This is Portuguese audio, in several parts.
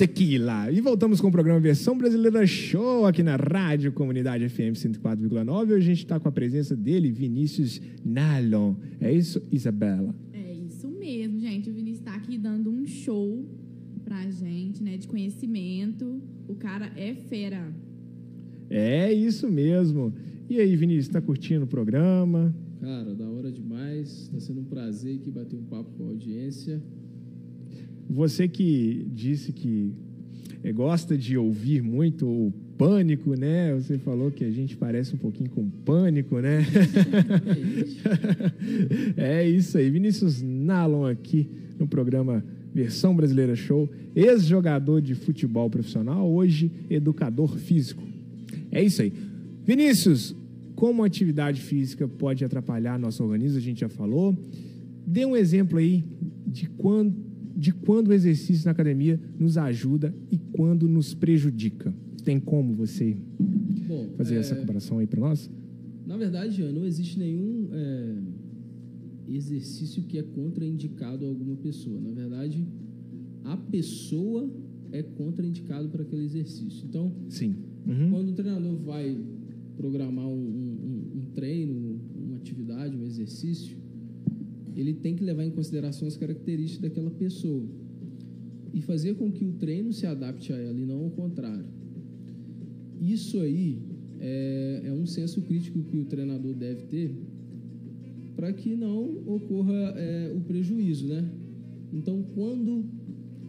Tequila. E voltamos com o programa Versão Brasileira Show aqui na Rádio Comunidade FM 104,9. Hoje a gente está com a presença dele, Vinícius Nalon. É isso, Isabela? É isso mesmo, gente. O Vinícius está aqui dando um show pra gente, né, de conhecimento. O cara é fera. É isso mesmo. E aí, Vinícius, tá curtindo o programa? Cara, da hora demais. Está sendo um prazer aqui bater um papo com a audiência. Você que disse que eh, gosta de ouvir muito o pânico, né? Você falou que a gente parece um pouquinho com pânico, né? é isso aí. Vinícius Nalon aqui no programa Versão Brasileira Show, ex-jogador de futebol profissional, hoje educador físico. É isso aí. Vinícius, como a atividade física pode atrapalhar nosso organismo, a gente já falou. Dê um exemplo aí de quando, de quando o exercício na academia nos ajuda e quando nos prejudica. Tem como você Bom, fazer é, essa comparação aí para nós? Na verdade, não existe nenhum é, exercício que é contraindicado a alguma pessoa. Na verdade, a pessoa é contraindicado para aquele exercício. Então, Sim. Uhum. quando o treinador vai programar um, um- um treino, uma atividade, um exercício, ele tem que levar em consideração as características daquela pessoa e fazer com que o treino se adapte a ela e não ao contrário. Isso aí é, é um senso crítico que o treinador deve ter para que não ocorra é, o prejuízo, né? Então, quando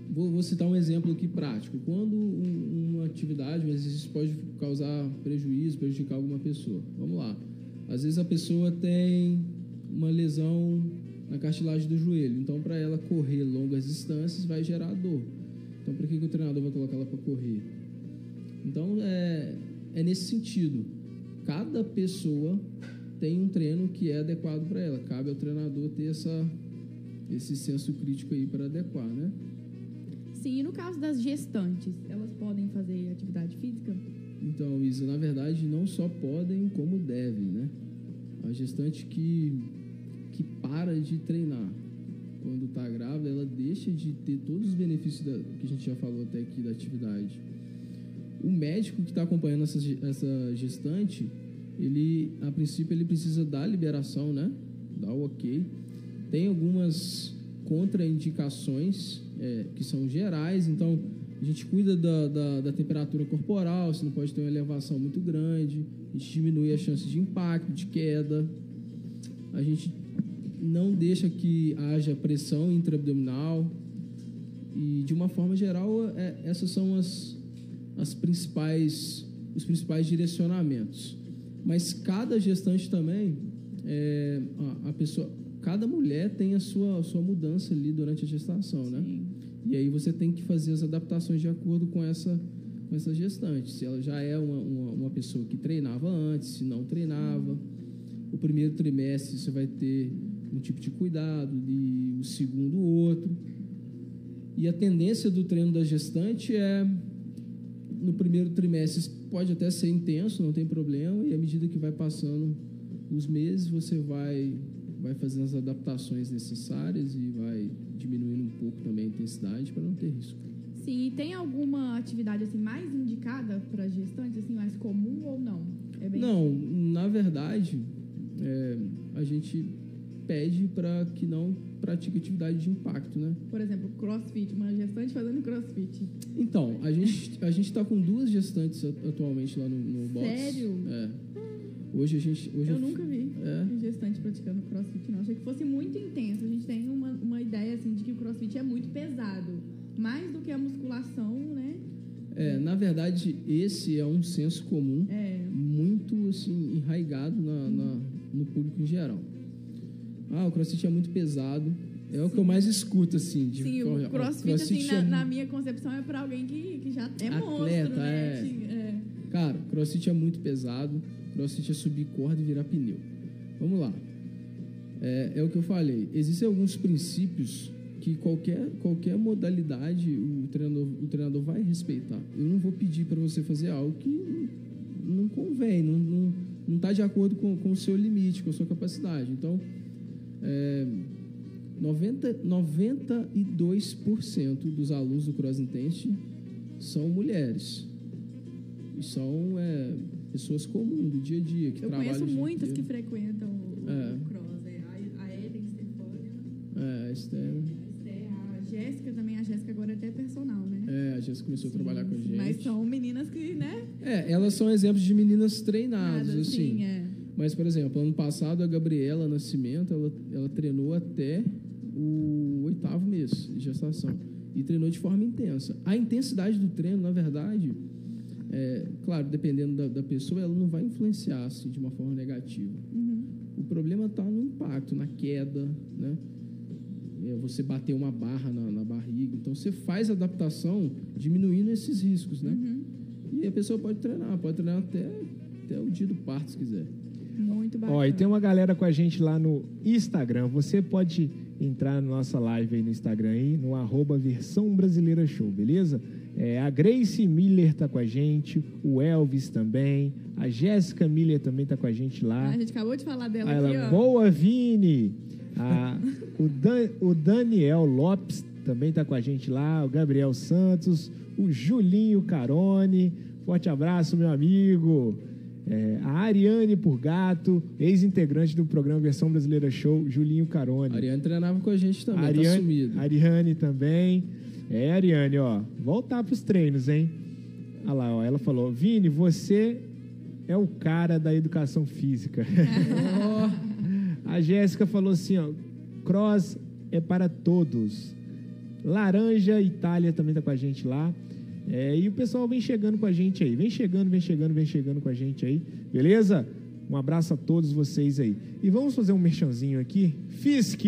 vou, vou citar um exemplo aqui prático, quando um- uma atividade, um exercício pode causar prejuízo, prejudicar alguma pessoa. Vamos lá. Às vezes a pessoa tem uma lesão na cartilagem do joelho, então para ela correr longas distâncias vai gerar dor. Então, por que, que o treinador vai colocar ela para correr? Então, é, é nesse sentido. Cada pessoa tem um treino que é adequado para ela. Cabe ao treinador ter essa, esse senso crítico aí para adequar, né? Sim, e no caso das gestantes, elas podem fazer atividade física? Então, Isa, na verdade, não só podem, como devem, né? A gestante que, que para de treinar quando está grávida, ela deixa de ter todos os benefícios da, que a gente já falou até aqui da atividade. O médico que está acompanhando essa, essa gestante, ele, a princípio, ele precisa dar liberação, né? Dar o ok. Tem algumas contraindicações é, que são gerais, então a gente cuida da, da, da temperatura corporal, você não pode ter uma elevação muito grande, a gente diminui a chance de impacto, de queda, a gente não deixa que haja pressão intraabdominal e de uma forma geral é, essas são as, as principais os principais direcionamentos mas cada gestante também é, a, a pessoa cada mulher tem a sua a sua mudança ali durante a gestação né Sim. e aí você tem que fazer as adaptações de acordo com essa, com essa gestante. Se ela já é uma, uma, uma pessoa que treinava antes, se não treinava. O primeiro trimestre você vai ter um tipo de cuidado, e o segundo outro. E a tendência do treino da gestante é no primeiro trimestre pode até ser intenso, não tem problema, e à medida que vai passando os meses, você vai vai fazendo as adaptações necessárias e vai diminuindo um pouco também a intensidade para não ter risco. Sim, e tem alguma atividade assim mais indicada para gestantes, assim, mais comum ou não? É bem Não, na verdade, é, a gente pede para que não pratique atividade de impacto, né? Por exemplo, crossfit, uma gestante fazendo crossfit. Então, a gente a gente está com duas gestantes atu- atualmente lá no, no box. Sério? É. Hoje a gente hoje Eu nunca vi É. gestante praticando crossfit, não. Achei que fosse muito intenso. A gente tem uma, uma ideia assim de que o crossfit é muito pesado. Mais do que a musculação, né? É, na verdade, esse é um senso comum É. muito assim enraigado na, na- no público em geral. Ah, o CrossFit é muito pesado. É o que eu mais escuto assim. De Sim, forma- o ah, crossfit, assim, é na, na minha concepção, é pra alguém que, que já é monstro, Atleta, né? é. É. Cara, crossfit é muito pesado. Crossfit é subir corda e virar pneu. Vamos lá. É, é o que eu falei. Existem alguns princípios que qualquer, qualquer modalidade o treinador, o treinador vai respeitar. Eu não vou pedir para você fazer algo que não convém, não, não, não tá de acordo com, com o seu limite, com a sua capacidade. Então, é, 90, 92% dos alunos do Cross Intense são mulheres. E são é, pessoas comuns do dia a dia, que Eu trabalham. conheço o dia muitas que frequentam o, É. o cross. É a, a Ellen Stefania, É, a Esther, a Esther, a Jéssica também. A Jéssica agora é até personal, né? é, a Jéssica começou a trabalhar com a gente. Mas são meninas que, né? É, elas são exemplos de meninas treinadas, Nada, assim. sim, é. Mas, por exemplo, ano passado a Gabriela Nascimento, ela, ela treinou até o oitavo mês de gestação. E treinou de forma intensa. A intensidade do treino, na verdade, é, claro, dependendo da, da pessoa, ela não vai influenciar assim, de uma forma negativa. Uhum. O problema está no impacto, na queda, né? É você bater uma barra na, na barriga. Então, você faz a adaptação diminuindo esses riscos, né? Uhum. E a pessoa pode treinar, pode treinar até, até o dia do parto, se quiser. Muito bacana. Ó, e tem uma galera com a gente lá no Instagram. Você pode entrar na nossa live aí no Instagram aí, no arroba Versão Brasileira Show, beleza? É, a Grace Miller tá com a gente, o Elvis também, a Jéssica Miller também tá com a gente lá. A gente acabou de falar dela aqui, ela, ó. boa, Vini! Ah, o, Dan- o Daniel Lopes também tá com a gente lá, o Gabriel Santos, o Julinho Carone. Forte abraço, meu amigo. É, a Ariane Purgato, ex-integrante do programa Versão Brasileira Show, Julinho Carone. A Ariane treinava com a gente também, tá Ariane, sumido. Ariane também. É, Ariane, ó, voltar pros treinos, hein? Olha lá, ó, ela falou, Vini, você é o cara da educação física. A Jéssica falou assim, ó, cross é para todos. Laranja Itália também tá com a gente lá. É, e o pessoal vem chegando com a gente aí. Vem chegando, vem chegando, vem chegando com a gente aí. Beleza? Um abraço a todos vocês aí. E vamos fazer um merchanzinho aqui. Fisk!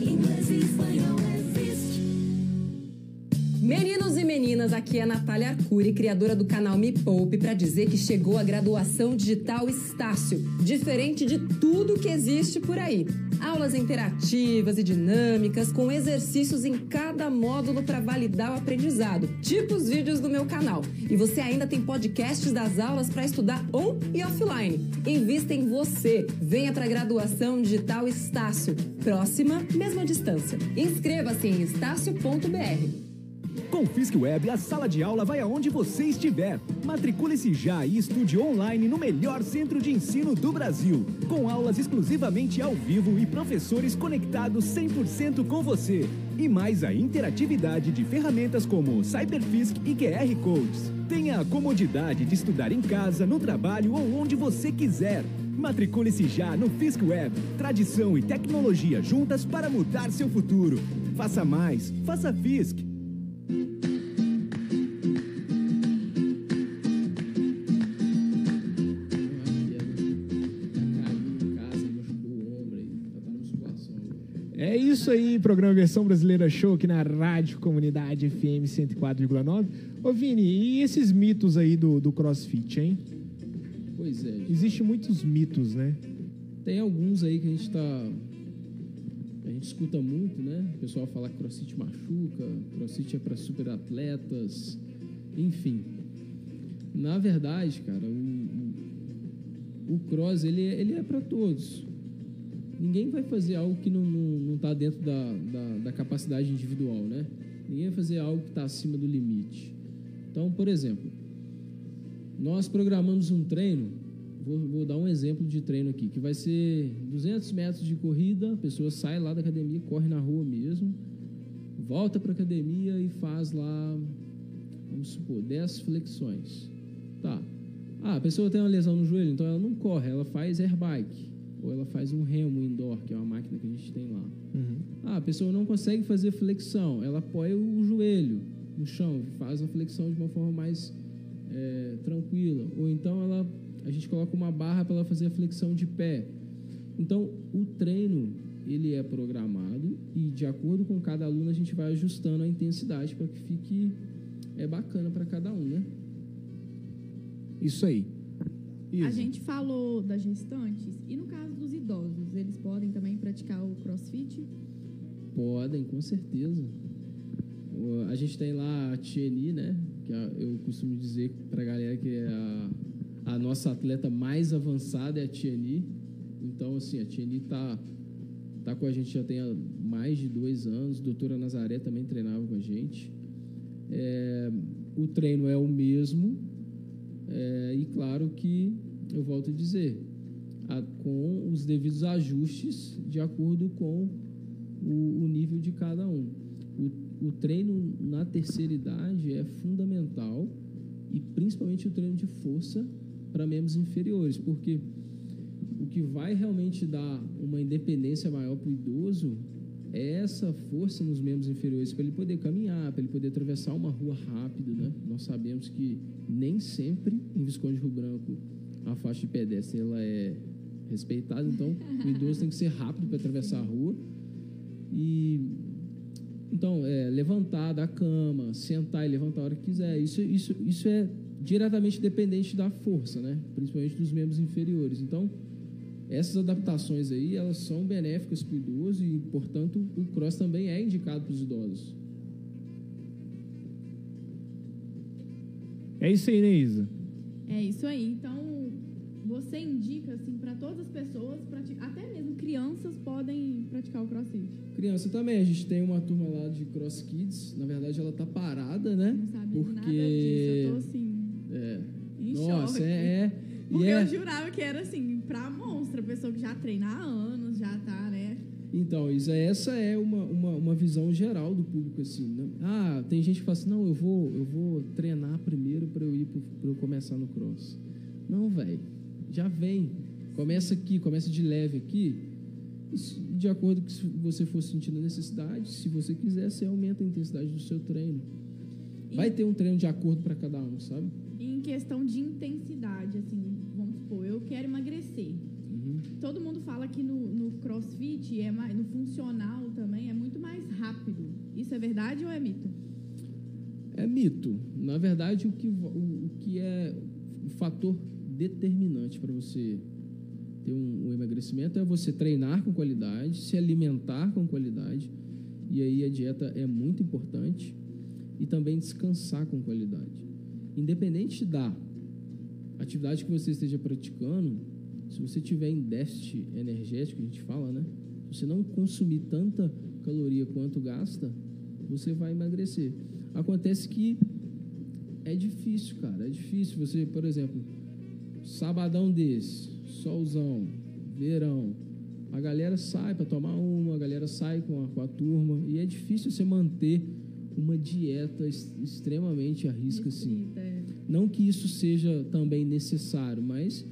Inglês e espanhol é Fisk. Meninas, aqui é a Natália Arcuri, criadora do canal Me Poupe, para dizer que chegou a graduação digital Estácio, diferente de tudo que existe por aí. Aulas interativas e dinâmicas, com exercícios em cada módulo para validar o aprendizado, tipo os vídeos do meu canal. E você ainda tem podcasts das aulas para estudar on e offline. Invista em você. Venha para a graduação digital Estácio. Próxima, mesma distância. Inscreva-se em estácio.br. Com o Fisk Web, a sala de aula vai aonde você estiver. Matricule-se já e estude online no melhor centro de ensino do Brasil. Com aulas exclusivamente ao vivo e professores conectados 100% com você. E mais a interatividade de ferramentas como CyberFisk e QR Codes. Tenha a comodidade de estudar em casa, no trabalho ou onde você quiser. Matricule-se já no Fisk Web. Tradição e tecnologia juntas para mudar seu futuro. Faça mais. Faça Fisk. É isso aí, programa Versão Brasileira Show aqui na Rádio Comunidade FM 104,9. Ô Vini, e esses mitos aí do, do CrossFit, hein? Pois é. Existem muitos mitos, né? Tem alguns aí que a gente tá. Gente escuta muito, né? O pessoal fala que crossfit machuca, crossfit é para super atletas, enfim. Na verdade, cara, o, o, o cross ele, é- ele é para todos. Ninguém vai fazer algo que não, não, não tá dentro da, da, da capacidade individual, né? Ninguém vai fazer algo que está acima do limite. Então, por exemplo, nós programamos um treino, vou, vou dar um exemplo de treino aqui, que vai ser 200 metros de corrida, a pessoa sai lá da academia, corre na rua mesmo, volta para a academia e faz lá, vamos supor, 10 flexões. Tá. Ah, a pessoa tem uma lesão no joelho, então ela não corre, ela faz air bike. Ou ela faz um remo indoor, que é uma máquina que a gente tem lá. Ah, a pessoa não consegue fazer flexão, ela apoia o joelho no chão, faz a flexão de uma forma mais é, tranquila. Ou então ela, a gente coloca uma barra para ela fazer a flexão de pé. Então, o treino ele é programado e de acordo com cada aluno a gente vai ajustando a intensidade para que fique é bacana para cada um, né? Isso aí. A Isa. gente falou das gestantes e no caso dos idosos, eles podem também praticar o crossfit? Podem, com certeza. A gente tem lá a Tieni, né? Que a- eu costumo dizer pra galera que é a, a nossa atleta mais avançada é a Tieni. Então, assim, a Tieni tá, tá com a gente já tem mais de dois anos. A doutora Nazaré também treinava com a gente. É, o treino é o mesmo, é, e claro que, eu volto a dizer, a- com os devidos ajustes de acordo com o, o nível de cada um. O, o treino na terceira idade é fundamental e principalmente o treino de força para membros inferiores, porque o que vai realmente dar uma independência maior para o idoso é essa força nos membros inferiores para ele poder caminhar, para ele poder atravessar uma rua rápido, né? Nós sabemos que nem sempre em Visconde Rio Branco a faixa de pedestre ela é respeitada, então o idoso tem que ser rápido para atravessar a rua e então é, levantar da cama, sentar e levantar a hora que quiser, isso isso isso é diretamente dependente da força, né? Principalmente dos membros inferiores. Então essas adaptações aí, elas são benéficas para o idoso e, portanto, o cross também é indicado para os idosos. É isso aí, né, Isa? É isso aí. Então, você indica assim para todas as pessoas, até mesmo crianças podem praticar o CrossFit. Criança também, a gente tem uma turma lá de Cross Kids, na verdade ela tá parada, né? Não sabe nada Porque disso. Eu tô assim, nossa, choque. é, é e Porque é eu jurava que era assim, pra monstra, pessoa que já treina há anos, já tá, né? Então, Isa, essa é uma, uma, uma visão geral do público, assim, né? Ah, tem gente que fala assim, não, eu vou, eu vou treinar primeiro para eu ir para eu começar no cross. Não, velho, já vem. Começa aqui, começa de leve aqui. De acordo com se você for sentindo necessidade, se você quiser, você aumenta a intensidade do seu treino. Vai ter um treino de acordo para cada um, sabe? Em questão de intensidade, assim, vamos supor, eu quero emagrecer. Uhum. Todo mundo fala que no, no crossfit, é mais, no funcional também, é muito mais rápido. Isso é verdade ou é mito? É mito. Na verdade, o que, o, o que é o fator determinante para você ter um, um emagrecimento é você treinar com qualidade, se alimentar com qualidade, e aí a dieta é muito importante, e também descansar com qualidade. Independente da atividade que você esteja praticando, se você tiver em déficit energético, a gente fala, né? Se você não consumir tanta caloria quanto gasta, você vai emagrecer. Acontece que é difícil, cara. É difícil. Você, por exemplo, sabadão desse, solzão, verão, a galera sai para tomar uma, a galera sai com a, com a turma, e é difícil você manter uma dieta ex- extremamente à risca, assim. É. Não que isso seja também necessário, mas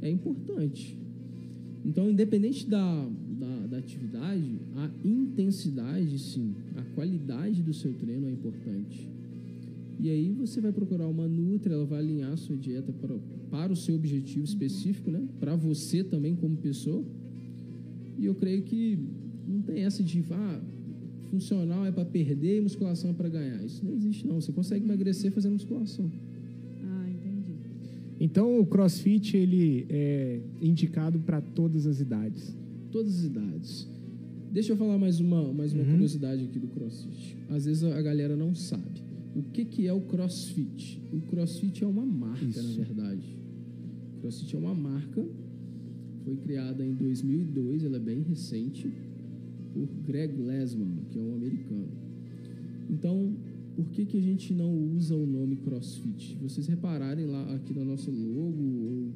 é importante. Então, independente da, da, da atividade, a intensidade, sim, a qualidade do seu treino é importante. E aí você vai procurar uma Nutri, ela vai alinhar a sua dieta para, para o seu objetivo específico, né? Para você também como pessoa. E eu creio que não tem essa de, ah, funcional é para perder e musculação é para ganhar. Isso não existe não. Você consegue emagrecer fazendo musculação. Ah, entendi. Então o CrossFit ele é indicado para todas as idades. todas as idades. Deixa eu falar mais uma, mais uma Uhum. curiosidade aqui do CrossFit. Às vezes a galera não sabe. O que, que é o CrossFit? O CrossFit é uma marca, Isso. na verdade. O CrossFit é uma marca. Foi criada em 2002, ela é bem recente, por Greg Glassman, que é um americano. Então, por que, que a gente não usa o nome CrossFit? Vocês repararem lá aqui no nosso logo ou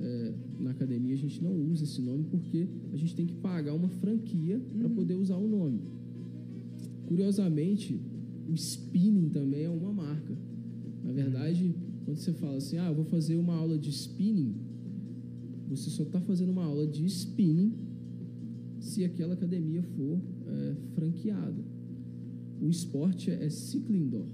é, na academia, a gente não usa esse nome porque a gente tem que pagar uma franquia para poder usar o nome. Curiosamente, o spinning também é uma marca. Na verdade, quando você fala assim, ah, vou fazer uma aula de spinning, você só está fazendo uma aula de spinning se aquela academia for é, franqueada. O esporte é cycling indoor.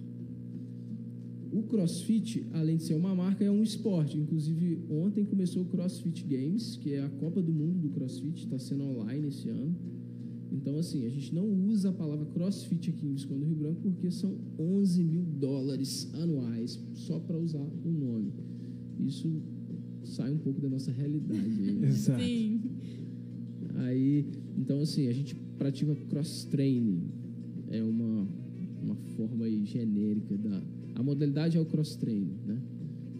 O CrossFit, além de ser uma marca, é um esporte. Inclusive, ontem começou o CrossFit Games, que é a Copa do Mundo do CrossFit, está sendo online esse ano. Então, assim, a gente não usa a palavra CrossFit aqui em Visconde do Rio Branco porque são 11 mil dólares anuais só para usar o nome. Isso sai um pouco da nossa realidade. Aí, né? Exato. Sim. Aí, então assim, a gente pratica cross-training. É uma, uma forma aí genérica da... A modalidade é o cross-training, né?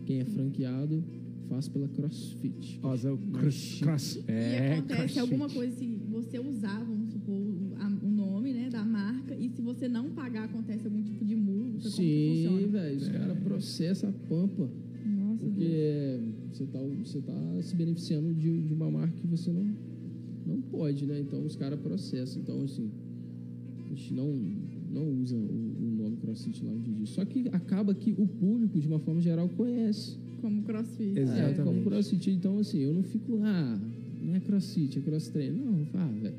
Quem é franqueado faz pela CrossFit. Zé, o cross, cross- e é, acontece crossfit. alguma coisa se você usar, vamos supor, o, nome né, da marca, e se você não pagar, acontece algum tipo de multa, que Sim, funciona? velho, os caras processam a pampa. Nossa, Porque você tá, você tá se beneficiando de, de uma marca que você não, não pode, né? Então os caras processam. Então, assim, a gente não, não usa o, o nome CrossFit lá onde diz. Só que acaba que o público, de uma forma geral, conhece. como crossfit. Exato. É, Exatamente. como CrossFit. Então, assim, eu não fico, ah, não é CrossFit, é cross treino. Não, ah, velho.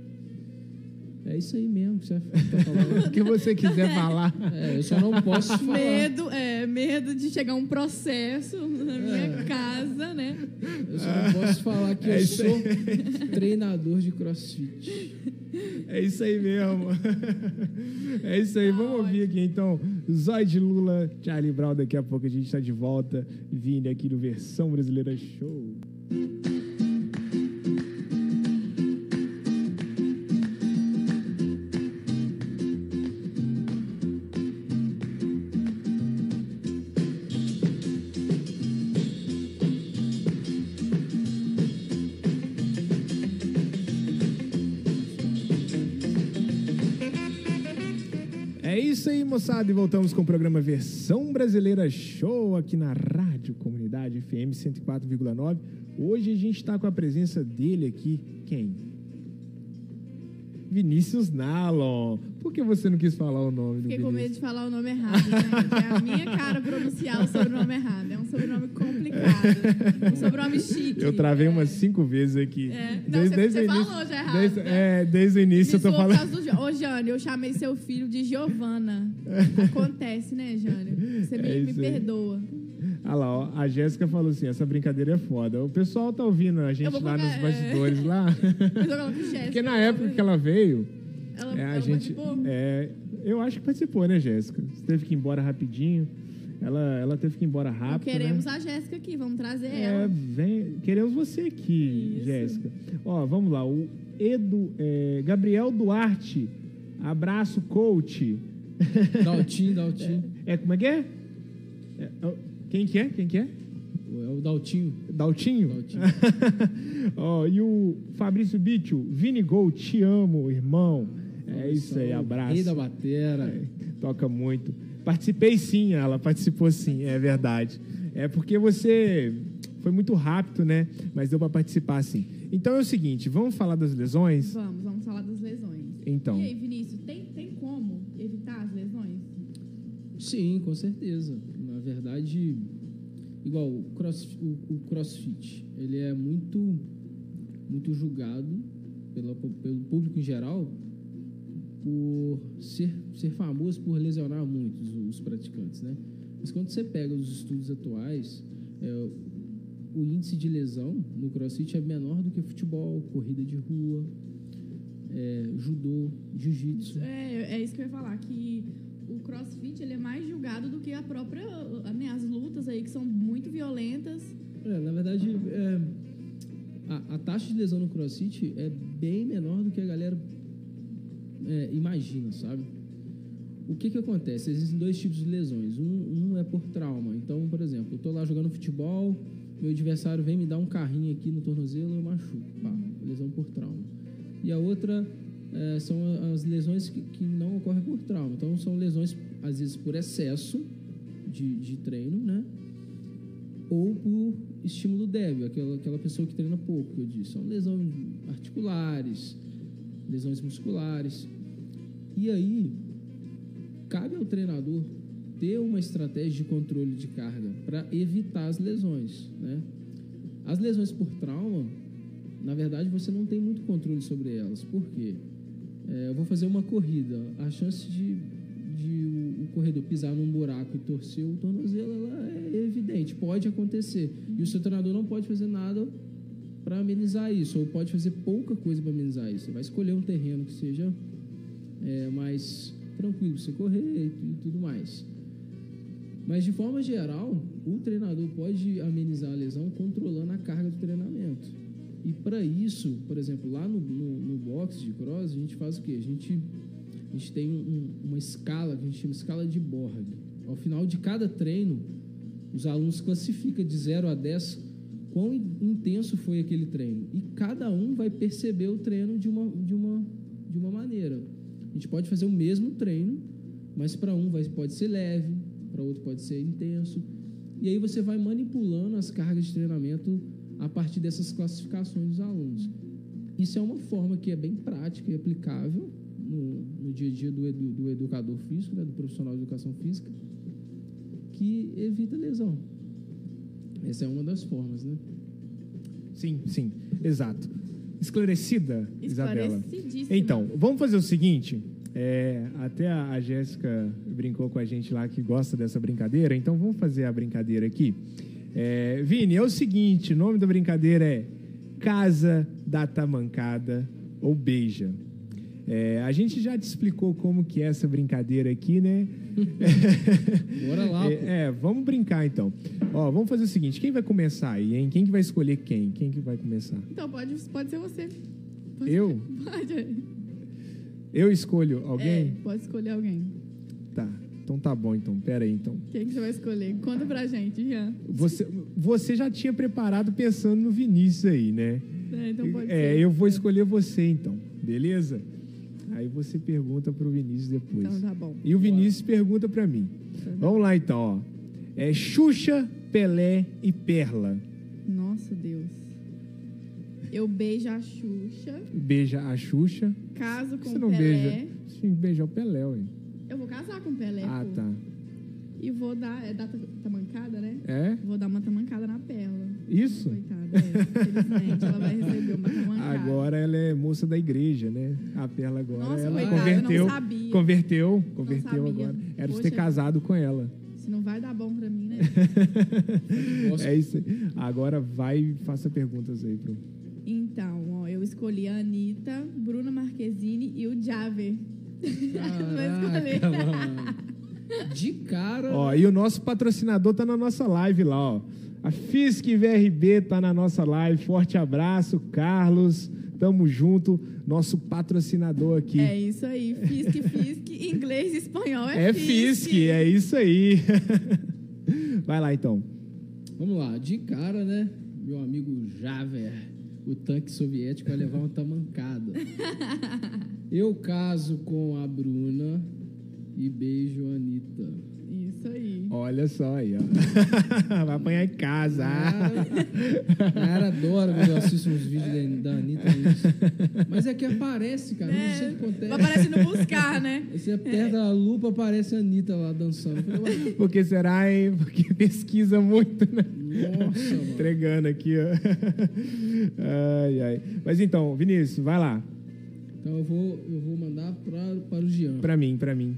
É isso aí mesmo que você tá falando. O que você quiser falar. É, eu só não posso falar. Medo, é, medo de chegar um processo na minha É. casa, né? Eu só não posso falar que É eu isso aí. sou treinador de crossfit. É isso aí mesmo. É isso aí. Vamos ouvir aqui então. Zói de Lula, Charlie Brown. Daqui a pouco a gente está de volta. Vini aqui no Versão Brasileira Show. Isso aí, moçada. E voltamos com o programa Versão Brasileira Show aqui na Rádio Comunidade FM 104,9. Hoje a gente está com a presença dele aqui. Quem? Vinícius Nalon. Por que você não quis falar o nome Fiquei do com medo de falar o nome errado, gente. É a minha cara pronunciar o sobrenome errado. É um sobrenome complicado. Um sobrenome chique. Eu travei é. umas cinco vezes aqui. É. Não, você- você falou já errado, Desde, né? é, desde o início eu tô falando. do Ô, Jânio, eu chamei seu filho de Giovana. Acontece, né, Jânio? Você me, É me isso Ah lá, ó, a Jéssica falou assim: essa brincadeira é foda. O pessoal tá ouvindo a gente lá colocar, nos bastidores lá. Mas eu coloco Jéssica, Porque na época que ela veio, Ela, é, a ela gente. participou? É, eu acho que participou, né, Jéssica? Você teve que ir embora rapidinho. Ela, ela teve que ir embora Não rápido. queremos né? a Jéssica aqui, vamos trazer É, ela. vem, queremos você aqui. Jéssica. Ó, vamos lá. O Edu, é, Gabriel Duarte. Abraço, coach. Daltin, Daltin. É, como é que é? É, ó, Quem que é? Quem que é? É o Daltinho. Daltinho? Daltinho. Ó, e o Fabrício Bicho, Vini Gol, te amo, irmão. É isso aí, abraço. Rei da batera. É, toca muito. Participei sim, ela participou sim, é verdade. É porque você foi muito rápido, né? Mas deu pra participar sim. Então é o seguinte, vamos falar das lesões? Vamos, vamos falar das lesões. Então. E aí, Vinícius, tem, tem como evitar as lesões? Sim, com certeza. Verdade, igual o, cross, o, o crossfit, ele é muito, muito julgado pelo público em geral por ser, ser famoso por lesionar muito os, os praticantes, né? Mas quando você pega os estudos atuais, é, o índice de lesão no crossfit é menor do que futebol, corrida de rua, é, judô, jiu-jitsu. É, é isso que eu ia falar, que o crossfit ele é mais julgado do que a própria, né, as lutas aí que são muito violentas. É, na verdade, é, a, a taxa de lesão no crossfit é bem menor do que a galera é, imagina, sabe? O que que acontece? Existem dois tipos de lesões. Um, um é por trauma. Então, por exemplo, eu tô lá jogando futebol, meu adversário vem me dar um carrinho aqui no tornozelo, eu machuco. Pá, lesão por trauma. E a outra é, são as lesões que, que não ocorrem por trauma. Então, são lesões, às vezes, por excesso de, de treino, né? ou por estímulo débil, aquela, aquela pessoa que treina pouco, que eu disse. São lesões articulares, lesões musculares. E aí, cabe ao treinador ter uma estratégia de controle de carga para evitar as lesões, né? As lesões por trauma, na verdade, você não tem muito controle sobre elas. Por quê? É, eu vou fazer uma corrida. A chance de, de o, o corredor pisar num buraco e torcer o tornozelo ela é evidente, pode acontecer. E o seu treinador não pode fazer nada para amenizar isso, ou pode fazer pouca coisa para amenizar isso. Você vai escolher um terreno que seja é, mais tranquilo para você correr e, e tudo mais. Mas de forma geral, o treinador pode amenizar a lesão controlando a carga do treinamento. E para isso, por exemplo, lá no, no, no box de cross, a gente faz o quê? A gente, a gente tem um- um- uma escala que a gente chama de escala de Borg. Ao final de cada treino, os alunos classificam de 0 a 10 quão in- intenso foi aquele treino. E cada um vai perceber o treino de uma, de uma, de uma maneira. A gente pode fazer o mesmo treino, Mas para um vai, pode ser leve, para outro pode ser intenso. E aí você vai manipulando as cargas de treinamento a partir dessas classificações dos alunos. Isso é uma forma que é bem prática e aplicável no, no dia a dia do, edu- do educador físico, né, do profissional de educação física, que evita lesão. Essa é uma das formas, né? Sim, sim, exato. Esclarecida, Isabela? Esclarecidíssima. Então, vamos fazer o seguinte. é, até a, a Jéssica brincou com a gente lá que gosta dessa brincadeira, então vamos fazer a brincadeira aqui. É, Vini, é o seguinte: o nome da brincadeira é Casa da Tamancada ou Beija. É, a gente já te explicou como que é essa brincadeira aqui, né? Bora lá, pô. É, é, vamos brincar então. Ó, vamos fazer o seguinte: quem vai começar aí, hein? Quem que vai escolher quem? Quem que vai começar? Então, pode, pode ser você. Pode Eu? Pode. Eu escolho alguém? É, pode escolher alguém. Tá. Então tá bom, então. Pera aí, então. Quem que você vai escolher? Conta pra gente, Jean. Você, você já tinha preparado pensando no Vinícius aí, né? É, então pode é, ser. eu vou escolher você então, beleza? Aí você pergunta pro Vinícius depois. Então tá bom. E o Vinícius pergunta pra mim. Vamos lá então, ó. É Xuxa, Pelé e Perla. Nossa, Deus. Eu beijo a Xuxa, Beija a Xuxa. caso com Você o não Pelé. beija. Que beijar o Pelé, ué. Eu vou casar com o Pelé. Ah, pô. tá. E vou dar. É dar tamancada, né? É? Vou dar uma tamancada na Perla. Isso? Coitada, é. Infelizmente, ela vai receber uma tamancada. Agora ela é moça da igreja, né? A Perla agora Nossa, ela coitada, converteu, eu não sabia. converteu, converteu sabia. agora. Era Poxa. ter casado com ela. Se não vai dar bom pra mim, né? É isso. aí. Agora vai e faça perguntas aí pro. Então, ó, eu escolhi a Anitta, Bruna Marquezine e o Javer. Caraca, mano. De cara. Ó, e o nosso patrocinador tá na nossa live lá, ó. A Fisk VRB tá na nossa live. Forte abraço, Carlos. Tamo junto, nosso patrocinador aqui. É isso aí. Fisk, Fisk, inglês e espanhol é, É Fisk, é isso aí. Vai lá então. Vamos lá, de cara, né? Meu amigo Javer, o tanque soviético vai levar uma tamancada. Eu caso com a Bruna e beijo a Anitta. Isso aí. Olha só aí, ó. Vai apanhar em casa. Cara, cara adora quando eu assisto uns vídeos da, da Anitta. Isso. Mas é que aparece, cara. Não sei o que acontece. Aparece no buscar, né? Você aperta a lupa, aparece a Anitta lá dançando. Falei, ué, Por que será, hein? Porque pesquisa muito, né? Nossa, mano. Entregando aqui, ó. Ai, ai. Mas então, Vinícius, vai lá. Então eu vou, eu vou mandar pra, para o Jean. Pra mim, pra mim.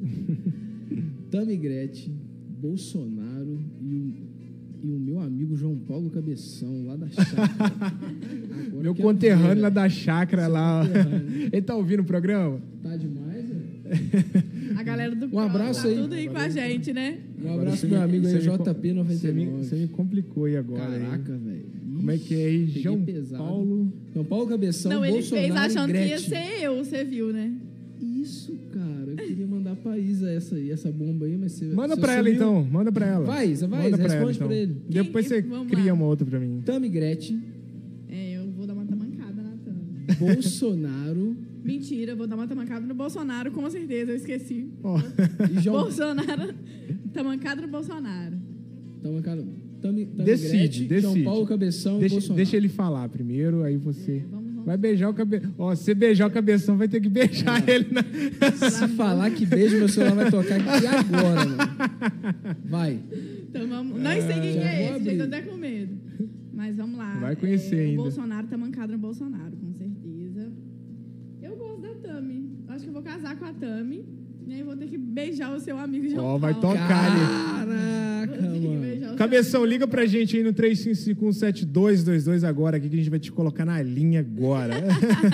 Tami Gretchen, Bolsonaro e o, e o meu amigo João Paulo Cabeção, lá da chácara. Meu eu quero conterrâneo lá da chácara Seu lá. Ele tá ouvindo o programa? Tá demais, velho? A galera do Um abraço tá aí. tudo aí com a gente, né? Um abraço pro meu me- amigo aí, você me co- JP99. Você me, você me complicou aí agora. Caraca, velho. Como é que é aí? João pesado. Paulo. João Paulo Cabeção, não, ele Bolsonaro fez achando que ia ser eu, você viu, né? Pra Isa essa, aí, essa bomba aí, mas você. Manda você pra ela sumiu. então, manda pra ela. Vai, Isa, vai, Manda Isa, pra ela, responde então. pra ele. Depois Quem- você vamos cria lá. uma outra pra mim. Tami Gretchen, É, eu vou dar uma tamancada na Tami. Bolsonaro Mentira, eu vou dar uma tamancada no Bolsonaro, com certeza, eu esqueci. E João. Bolsonaro. Tamancada no Bolsonaro. Tamo, cara, Tami, Tami Decide, Gretchen, decide. João Paulo Cabeção e deixa, Bolsonaro. deixa ele falar primeiro, aí você. É. Vai beijar o cabeção. Ó, se você beijar o cabeção, vai ter que beijar Ah. ele. Na... Se falar que beijo, meu celular vai tocar aqui agora, mano. Vai. Então vamos. Não sei quem é esse, gente, até com medo. Mas vamos lá. Vai conhecer É, ainda. O Bolsonaro tá mancado no Bolsonaro, com certeza. Eu gosto da Tami. Acho que eu vou casar com a Tami. E aí vou ter que beijar o seu amigo João Ó, vai Paulo. tocar ali. Caraca, mano. Cabeção, liga pra gente aí no 35517222 agora aqui que a gente vai te colocar na linha agora.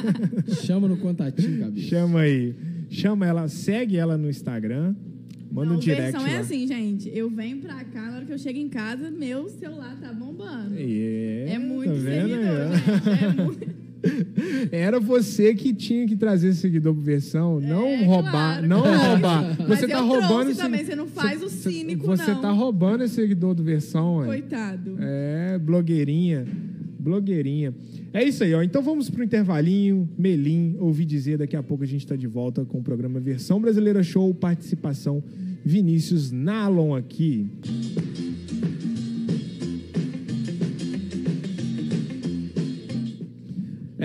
Chama no contatinho, cabeça. Chama aí. Chama ela, segue ela no Instagram. Manda Não, um direct versão é assim, gente. Eu venho pra cá, na hora que eu chego em casa, meu celular tá bombando. É, É muito tá vendo seguidor, gente. É muito... Era você que tinha que trazer seguidor pro versão, não É, roubar, claro, não claro. roubar. Mas Você eu tá roubando esse- também, você não faz o cínico, Você não. tá roubando esse seguidor do versão, ué. Coitado. É, blogueirinha. Blogueirinha. É isso aí, ó. Então vamos pro intervalinho. Melim, ouvi dizer, daqui a pouco a gente tá de volta com o programa Versão Brasileira Show, participação Vinícius Nalon aqui.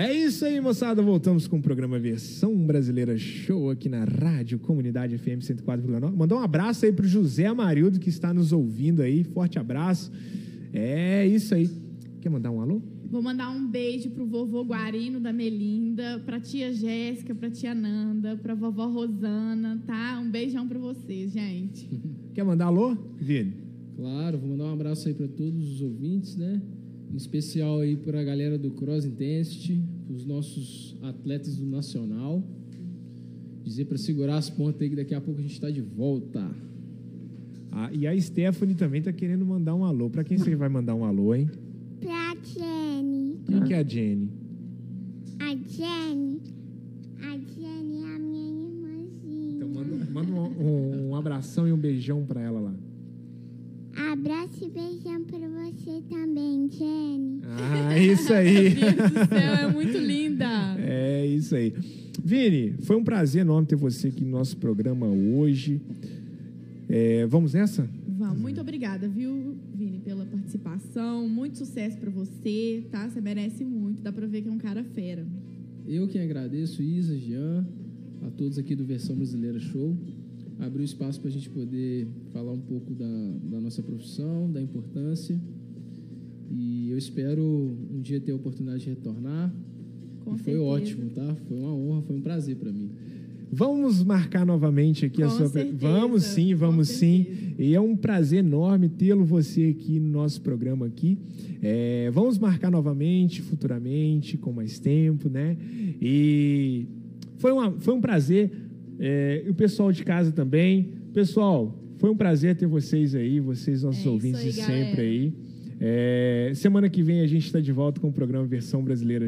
É isso aí, moçada. Voltamos com o programa Versão Brasileira Show aqui na Rádio Comunidade FM 104,9. Mandar um abraço aí pro José Amarildo que está nos ouvindo aí. Forte abraço. É isso aí. Quer mandar um alô? Vou mandar um beijo pro vovô Guarino da Melinda, pra tia Jéssica, pra tia Nanda, pra vovó Rosana, tá? Um beijão pra vocês, gente. Quer mandar alô, Vini? Claro, vou mandar um abraço aí para todos os ouvintes, né? Em especial aí para a galera do Cross Intensity, os nossos atletas do Nacional. Dizer para segurar as pontas aí que daqui a pouco a gente está de volta. Ah, e a Stephanie também tá querendo mandar um alô. Pra quem você vai mandar um alô, hein? Pra Jenny. Quem que é a Jenny? A Jenny. A Jenny é a minha irmãzinha. Então manda, manda um, um- um abração e um beijão pra ela lá. Abraço e beijão pra você também, Jenny. Ah, isso aí. Meu Deus do céu, é muito linda. É isso aí. Vini, foi um prazer enorme ter você aqui no nosso programa hoje. É, vamos nessa? Vamos, muito obrigada, viu, Vini, pela participação. Muito sucesso pra você, tá? Você merece muito. Dá pra ver que é um cara fera. Eu que agradeço, Isa, Jean, a todos aqui do Versão Brasileira Show. Abriu espaço para a gente poder falar um pouco da, da nossa profissão, da importância. E eu espero um dia ter a oportunidade de retornar. Com e foi certeza. ótimo, tá? Foi uma honra, foi um prazer para mim. Vamos marcar novamente aqui a Com sua. certeza, Vamos sim, com vamos sim. certeza. E é um prazer enorme tê-lo você aqui no nosso programa aqui. É, vamos marcar novamente, futuramente, com mais tempo, né? E foi, uma, foi um prazer. É, e o pessoal de casa também. Pessoal, foi um prazer ter vocês aí, vocês, nossos É ouvintes aí, de sempre galera. aí. É, semana que vem a gente está de volta com o programa Versão Brasileira